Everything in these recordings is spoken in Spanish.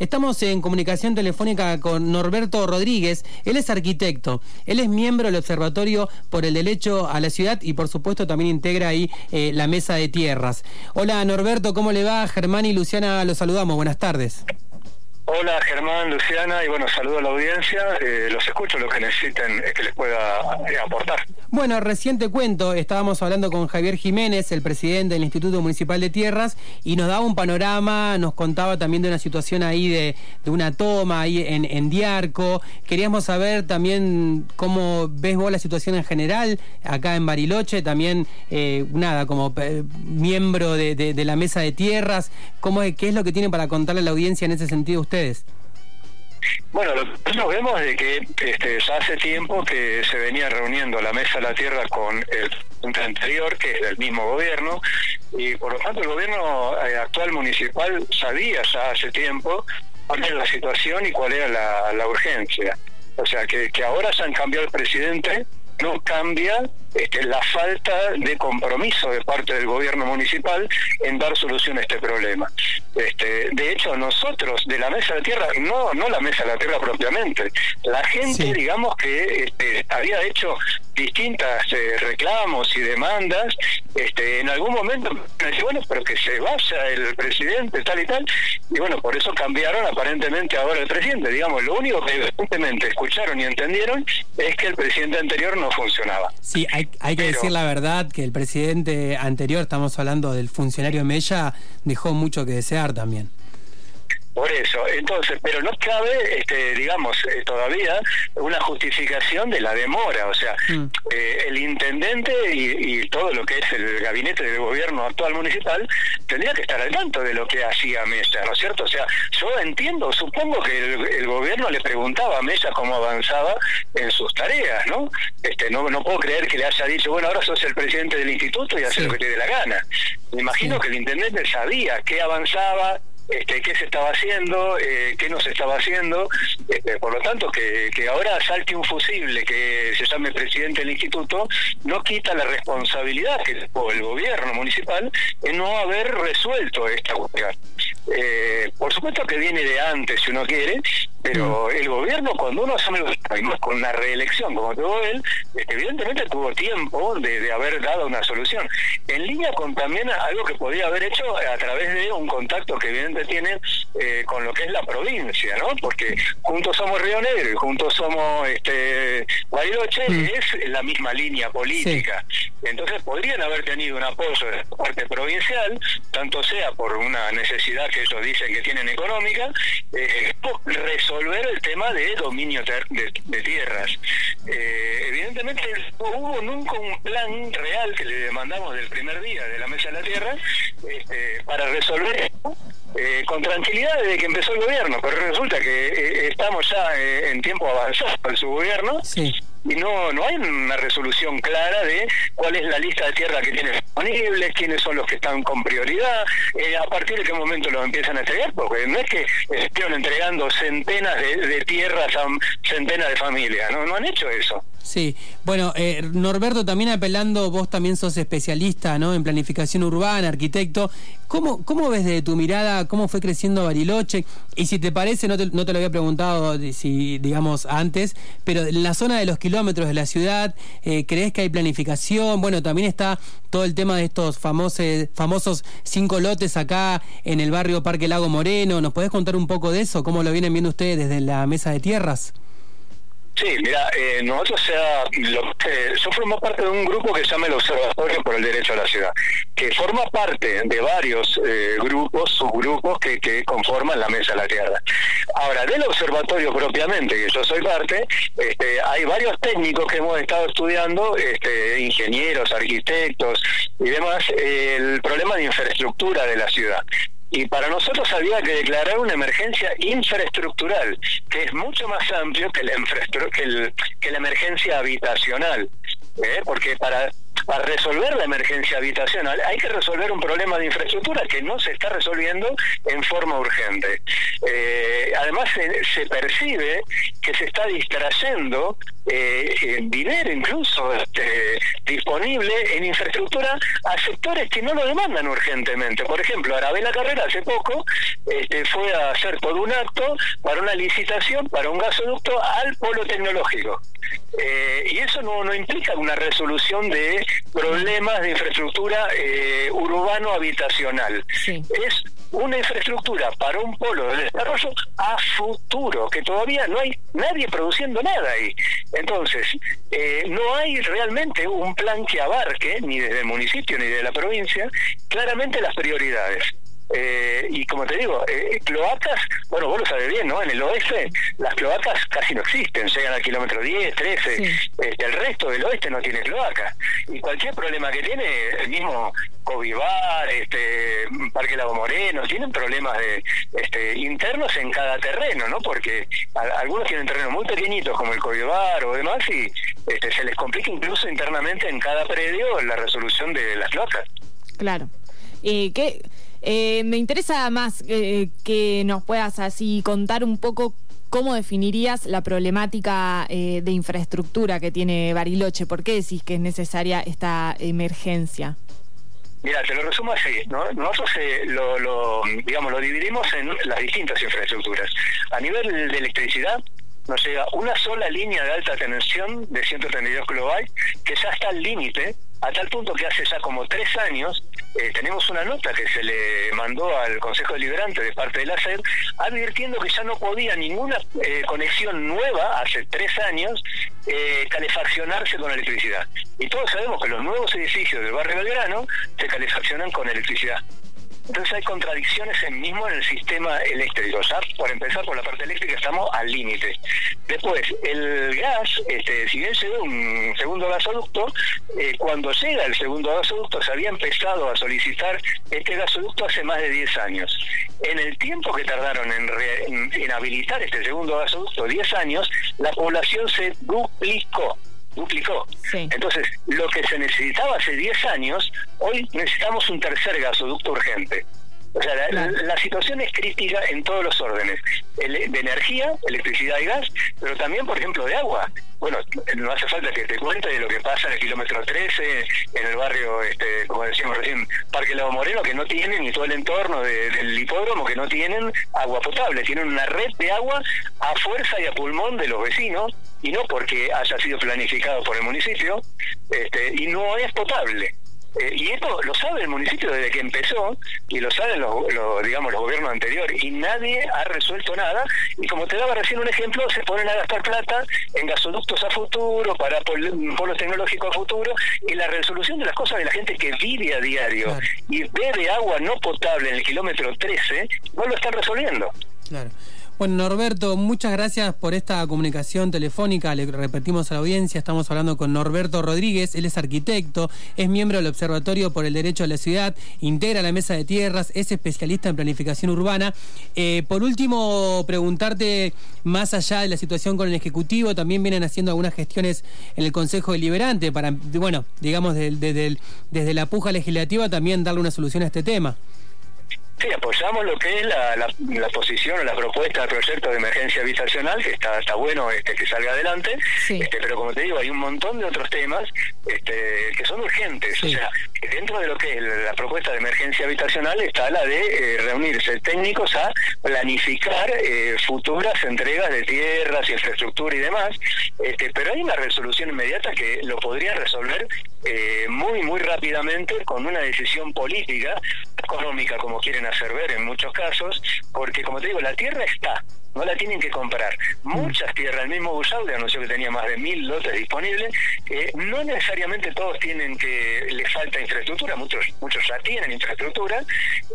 Estamos en comunicación telefónica con Norberto Rodríguez. Él es arquitecto. Él es miembro del Observatorio por el Derecho a la Ciudad y, por supuesto, también integra ahí eh, la Mesa de Tierras. Hola, Norberto, ¿cómo le va? Germán y Luciana los saludamos. Buenas tardes. Hola Germán, Luciana, y bueno, saludo a la audiencia. Eh, los escucho, lo que necesiten que les pueda eh, aportar. Bueno, reciente cuento, estábamos hablando con Javier Jiménez, el presidente del Instituto Municipal de Tierras, y nos daba un panorama, nos contaba también de una situación ahí de, una toma ahí en, en, Diarco. Queríamos saber también cómo ves vos la situación en general acá en Bariloche, también, eh, nada, como miembro de, de, la mesa de tierras, cómo, ¿qué es lo que tienen para contarle a la audiencia en ese sentido usted? Bueno, lo que nosotros vemos es que este, ya hace tiempo que se venía reuniendo la Mesa de la Tierra con el anterior, que es del mismo gobierno, y por lo tanto el gobierno eh, actual municipal sabía ya hace tiempo cuál era la situación y cuál era la, urgencia. O sea, que ahora se han cambiado el presidente, no cambia este, la falta de compromiso de parte del gobierno municipal en dar solución a este problema. Este, de hecho, nosotros de la Mesa de Tierra, no, no la Mesa de la Tierra propiamente, la gente, digamos que este, había hecho distintas eh, reclamos y demandas, este, en algún momento me decía, bueno, pero que se vaya el presidente, tal y tal, y bueno, por eso cambiaron aparentemente ahora el presidente. Digamos, lo único que evidentemente escucharon y entendieron es que el presidente anterior no funcionaba. Sí, hay, que decir la verdad que el presidente anterior, estamos hablando del funcionario Mella, dejó mucho que desear también. Por eso, entonces, pero no cabe, este, digamos, eh, todavía una justificación de la demora, o sea, mm. eh, el intendente y, todo lo que es el gabinete de gobierno actual municipal tendría que estar al tanto de lo que hacía Mesa, ¿no es cierto? O sea, yo entiendo, supongo que el, gobierno le preguntaba a Mesa cómo avanzaba en sus tareas, ¿no? Este, no, no puedo creer que le haya dicho, bueno, ahora sos el presidente del instituto y haces lo que te dé la gana. Me imagino que el intendente sabía qué avanzaba, este, qué se estaba haciendo, eh, qué no se estaba haciendo. Este, por lo tanto, que, ahora salte un fusible que se llame presidente del instituto, no quita la responsabilidad que tuvo el gobierno municipal en no haber resuelto esta cuestión. Eh, por supuesto que viene de antes, si uno quiere, pero mm. el gobierno, cuando uno asume con la reelección, como tuvo él, este, evidentemente tuvo tiempo de, haber dado una solución. En línea con también algo que podía haber hecho a través de un contacto que evidentemente tiene eh, con lo que es la provincia, ¿no? Porque juntos somos Río Negro y juntos somos este Bariloche, mm. es la misma línea política. Entonces podrían haber tenido un apoyo de parte provincial, tanto sea por una necesidad que ellos dicen que tienen económica, eh, resolver el tema de dominio de, tierras. Eh, evidentemente hubo nunca un plan real que le demandamos del primer día de la Mesa de la Tierra este, para resolver esto eh, con tranquilidad desde que empezó el gobierno, pero resulta que eh, estamos ya eh, en tiempo avanzado en su gobierno y no, no hay una resolución clara de cuál es la lista de tierra que tiene disponibles, quiénes son los que están con prioridad, a partir de qué momento los empiezan a entregar, porque no es que estén entregando centenas de, tierras a centenas de familias, no, no han hecho eso. Sí, bueno, eh, Norberto, también apelando, vos también sos especialista ¿no? en planificación urbana, arquitecto. ¿Cómo, ¿Cómo ves desde tu mirada cómo fue creciendo Bariloche? Y si te parece, no te, no te lo había preguntado, si digamos antes, pero en la zona de los kilómetros de la ciudad, eh, ¿crees que hay planificación? Bueno, también está todo el tema de estos famosos, famosos cinco lotes acá en el barrio Parque Lago Moreno. ¿Nos podés contar un poco de eso? ¿Cómo lo vienen viendo ustedes desde la mesa de tierras? Sí, mira, eh, nosotros, sea, yo formo parte de un grupo que se llama el Observatorio por el Derecho a la Ciudad, que forma parte de varios eh, grupos, subgrupos que, que conforman la Mesa de la Tierra. Ahora, del observatorio propiamente, que yo soy parte, este, hay varios técnicos que hemos estado estudiando, este, ingenieros, arquitectos y demás, el problema de infraestructura de la ciudad y para nosotros había que declarar una emergencia infraestructural, que es mucho más amplio que la, que, que la emergencia habitacional, ¿eh? porque para para resolver la emergencia habitacional hay que resolver un problema de infraestructura que no se está resolviendo en forma urgente. Eh, además se, percibe que se está distrayendo eh, dinero incluso este, disponible en infraestructura a sectores que no lo demandan urgentemente. Por ejemplo, Arabella Carrera hace poco este, fue a hacer todo un acto para una licitación para un gasoducto al polo tecnológico. Eh, y eso no, no implica una resolución de problemas de infraestructura eh, urbano-habitacional. Es una infraestructura para un polo de desarrollo a futuro, que todavía no hay nadie produciendo nada ahí. Entonces, eh, no hay realmente un plan que abarque, ni desde el municipio ni de la provincia, claramente las prioridades. Eh, y como te digo, eh, cloacas, bueno, vos lo sabés bien, ¿no? En el oeste las cloacas casi no existen, llegan al kilómetro 10, 13, este, el resto del oeste no tiene cloacas. Y cualquier problema que tiene, el mismo Covivar, este, Parque Lago Moreno, tienen problemas de, este, internos en cada terreno, ¿no? Porque algunos tienen terrenos muy pequeñitos como el Covivar o demás y este, se les complica incluso internamente en cada predio la resolución de las cloacas. Claro. ¿Y qué? Eh, me interesa más eh, que nos puedas así contar un poco cómo definirías la problemática eh, de infraestructura que tiene Bariloche. ¿Por qué decís que es necesaria esta emergencia? Mira, te lo resumo así. Nosotros lo, digamos, lo dividimos en las distintas infraestructuras. A nivel de electricidad, nos llega una sola línea de alta tensión de 132 kilobytes que ya está al límite, a tal punto que hace ya como tres años eh, tenemos una nota que se le mandó al Consejo Deliberante de parte de la SED advirtiendo que ya no podía ninguna eh, conexión nueva, hace tres años, eh, calefaccionarse con electricidad. Y todos sabemos que los nuevos edificios del barrio Belgrano se calefaccionan con electricidad. Entonces hay contradicciones en mismo en el sistema eléctrico. Ya por empezar por la parte eléctrica estamos al límite. Después, el gas, este, si bien llegó un segundo gasoducto, eh, cuando llega el segundo gasoducto se había empezado a solicitar este gasoducto hace más de 10 años. En el tiempo que tardaron en, en habilitar este segundo gasoducto, 10 años, la población se duplicó duplicó. Entonces, lo que se necesitaba hace 10 años, hoy necesitamos un tercer gasoducto urgente. O sea, la, situación es crítica en todos los órdenes, de energía, electricidad y gas, pero también, por ejemplo, de agua. Bueno, no hace falta que te cuente de lo que pasa en el kilómetro 13, en el barrio, este, como decíamos recién, Parque Lago Moreno, que no tienen, ni todo el entorno del hipódromo, que no tienen agua potable, tienen una red de agua a fuerza y a pulmón de los vecinos, y no porque haya sido planificado por el municipio, este, y no es potable. Eh, y esto lo sabe el municipio desde que empezó y lo saben los, digamos los gobiernos anteriores y nadie ha resuelto nada. Y como te daba recién un ejemplo se ponen a gastar plata en gasoductos a futuro para polos tecnológicos a futuro y la resolución de las cosas de la gente que vive a diario y bebe agua no potable en el kilómetro 13 no lo están resolviendo. Claro bueno, Norberto, muchas gracias por esta comunicación telefónica. Le repetimos a la audiencia, estamos hablando con Norberto Rodríguez, él es arquitecto, es miembro del Observatorio por el Derecho a la Ciudad, integra la Mesa de Tierras, es especialista en planificación urbana. Eh, por último, preguntarte, más allá de la situación con el Ejecutivo, también vienen haciendo algunas gestiones en el Consejo Deliberante para, bueno, digamos, desde, desde la puja legislativa también darle una solución a este tema. Sí, apoyamos lo que es la, la, posición o la propuesta del proyecto de emergencia habitacional, que está, está bueno este, que salga adelante, este, pero como te digo, hay un montón de otros temas este, que son urgentes. O sea, dentro de lo que es la propuesta de emergencia habitacional está la de eh, reunirse técnicos a planificar eh, futuras entregas de tierras, infraestructura y demás, este, pero hay una resolución inmediata que lo podría resolver eh, muy, muy rápidamente con una decisión política, económica, como quieren hacer ver en muchos casos, porque como te digo, la tierra está, no la tienen que comprar. Muchas tierras, el mismo Busaud anunció que tenía más de mil lotes disponibles, no necesariamente todos tienen que, le falta infraestructura, muchos, muchos ya tienen infraestructura,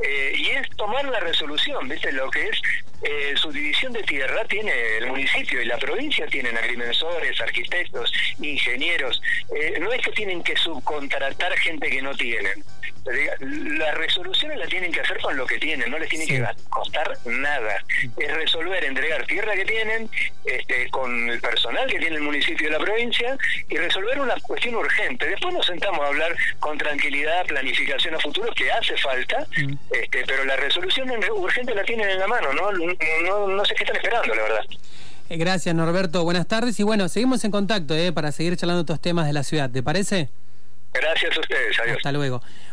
eh, y es tomar la resolución, ¿viste? Lo que es eh, su división de tierra tiene el municipio y la provincia tienen agrimensores, arquitectos, ingenieros, eh, no es que tienen que subcontratar gente que no tienen las resoluciones las tienen que hacer con lo que tienen, no les tiene que costar nada. Es resolver entregar tierra que tienen, este, con el personal que tiene el municipio y la provincia, y resolver una cuestión urgente. Después nos sentamos a hablar con tranquilidad, planificación a futuro, que hace falta, mm. este, pero la resolución urgente la tienen en la mano, ¿no? No, no sé qué están esperando, la verdad. Eh, gracias, Norberto. Buenas tardes. Y bueno, seguimos en contacto eh, para seguir charlando estos temas de la ciudad. ¿Te parece? Gracias a ustedes. Adiós. Hasta luego.